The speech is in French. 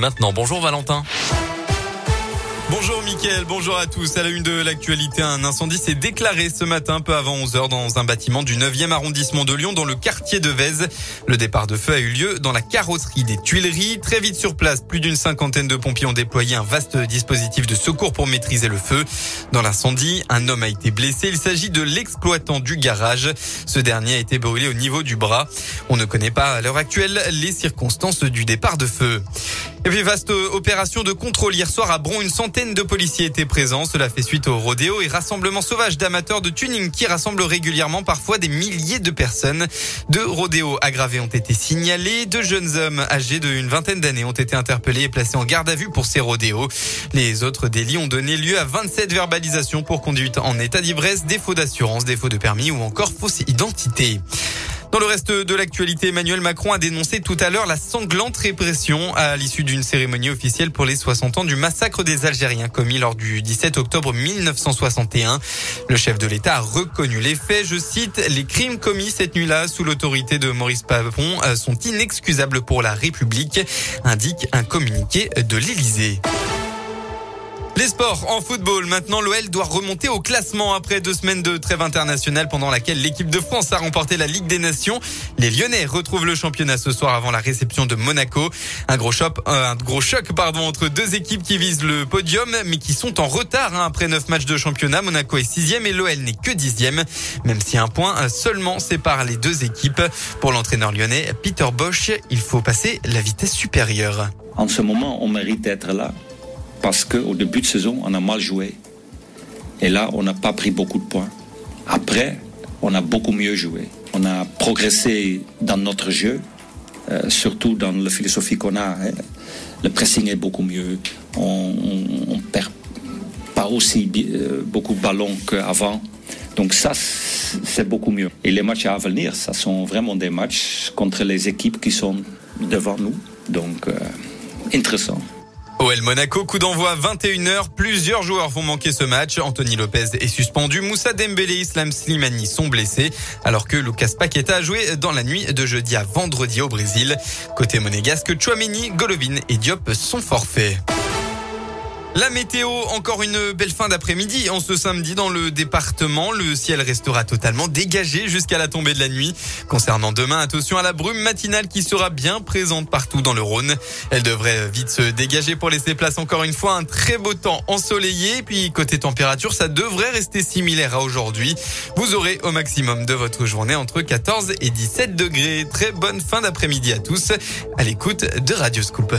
maintenant. Bonjour Valentin. Bonjour Mickaël, bonjour à tous. À la une de l'actualité, un incendie s'est déclaré ce matin peu avant 11h dans un bâtiment du 9e arrondissement de Lyon dans le quartier de Vèze. Le départ de feu a eu lieu dans la carrosserie des Tuileries. Très vite sur place, plus d'une cinquantaine de pompiers ont déployé un vaste dispositif de secours pour maîtriser le feu. Dans l'incendie, un homme a été blessé. Il s'agit de l'exploitant du garage. Ce dernier a été brûlé au niveau du bras. On ne connaît pas à l'heure actuelle les circonstances du départ de feu. Et puis vaste opération de contrôle hier soir à Bron, une centaine de policiers étaient présents. Cela fait suite au rodéo et rassemblement sauvage d'amateurs de tuning qui rassemblent régulièrement parfois des milliers de personnes. Deux rodéos aggravés ont été signalés. Deux jeunes hommes âgés d'une vingtaine d'années ont été interpellés et placés en garde à vue pour ces rodéos. Les autres délits ont donné lieu à 27 verbalisations pour conduite en état d'ivresse, défaut d'assurance, défaut de permis ou encore fausse identité. Dans le reste de l'actualité, Emmanuel Macron a dénoncé tout à l'heure la sanglante répression à l'issue d'une cérémonie officielle pour les 60 ans du massacre des Algériens commis lors du 17 octobre 1961. Le chef de l'État a reconnu les faits. Je cite, les crimes commis cette nuit-là sous l'autorité de Maurice Papon euh, sont inexcusables pour la République, indique un communiqué de l'Élysée. Les sports en football. Maintenant, l'OL doit remonter au classement après deux semaines de trêve internationale pendant laquelle l'équipe de France a remporté la Ligue des Nations. Les Lyonnais retrouvent le championnat ce soir avant la réception de Monaco. Un gros choc, euh, pardon, entre deux équipes qui visent le podium, mais qui sont en retard hein, après neuf matchs de championnat. Monaco est sixième et l'OL n'est que dixième, même si un point euh, seulement sépare les deux équipes. Pour l'entraîneur lyonnais Peter Bosch, il faut passer la vitesse supérieure. En ce moment, on mérite d'être là parce qu'au début de saison, on a mal joué. Et là, on n'a pas pris beaucoup de points. Après, on a beaucoup mieux joué. On a progressé dans notre jeu, euh, surtout dans la philosophie qu'on a. Hein. Le pressing est beaucoup mieux. On, on, perd pas aussi euh, beaucoup de ballons qu'avant. Donc ça, c'est beaucoup mieux. Et les matchs à venir, ça sont vraiment des matchs contre les équipes qui sont devant nous. Donc, euh, intéressant. OL Monaco, coup d'envoi 21h. Plusieurs joueurs vont manquer ce match. Anthony Lopez est suspendu. Moussa Dembélé et Islam Slimani sont blessés. Alors que Lucas Paqueta a joué dans la nuit de jeudi à vendredi au Brésil. Côté monégasque, Chouameni, Golovin et Diop sont forfaits. La météo, encore une belle fin d'après-midi. En ce samedi, dans le département, le ciel restera totalement dégagé jusqu'à la tombée de la nuit. Concernant demain, attention à la brume matinale qui sera bien présente partout dans le Rhône. Elle devrait vite se dégager pour laisser place encore une fois un très beau temps ensoleillé. Puis côté température, ça devrait rester similaire à aujourd'hui. Vous aurez au maximum de votre journée entre 14 et 17 degrés. Très bonne fin d'après-midi à tous à l'écoute de Radio Scoop.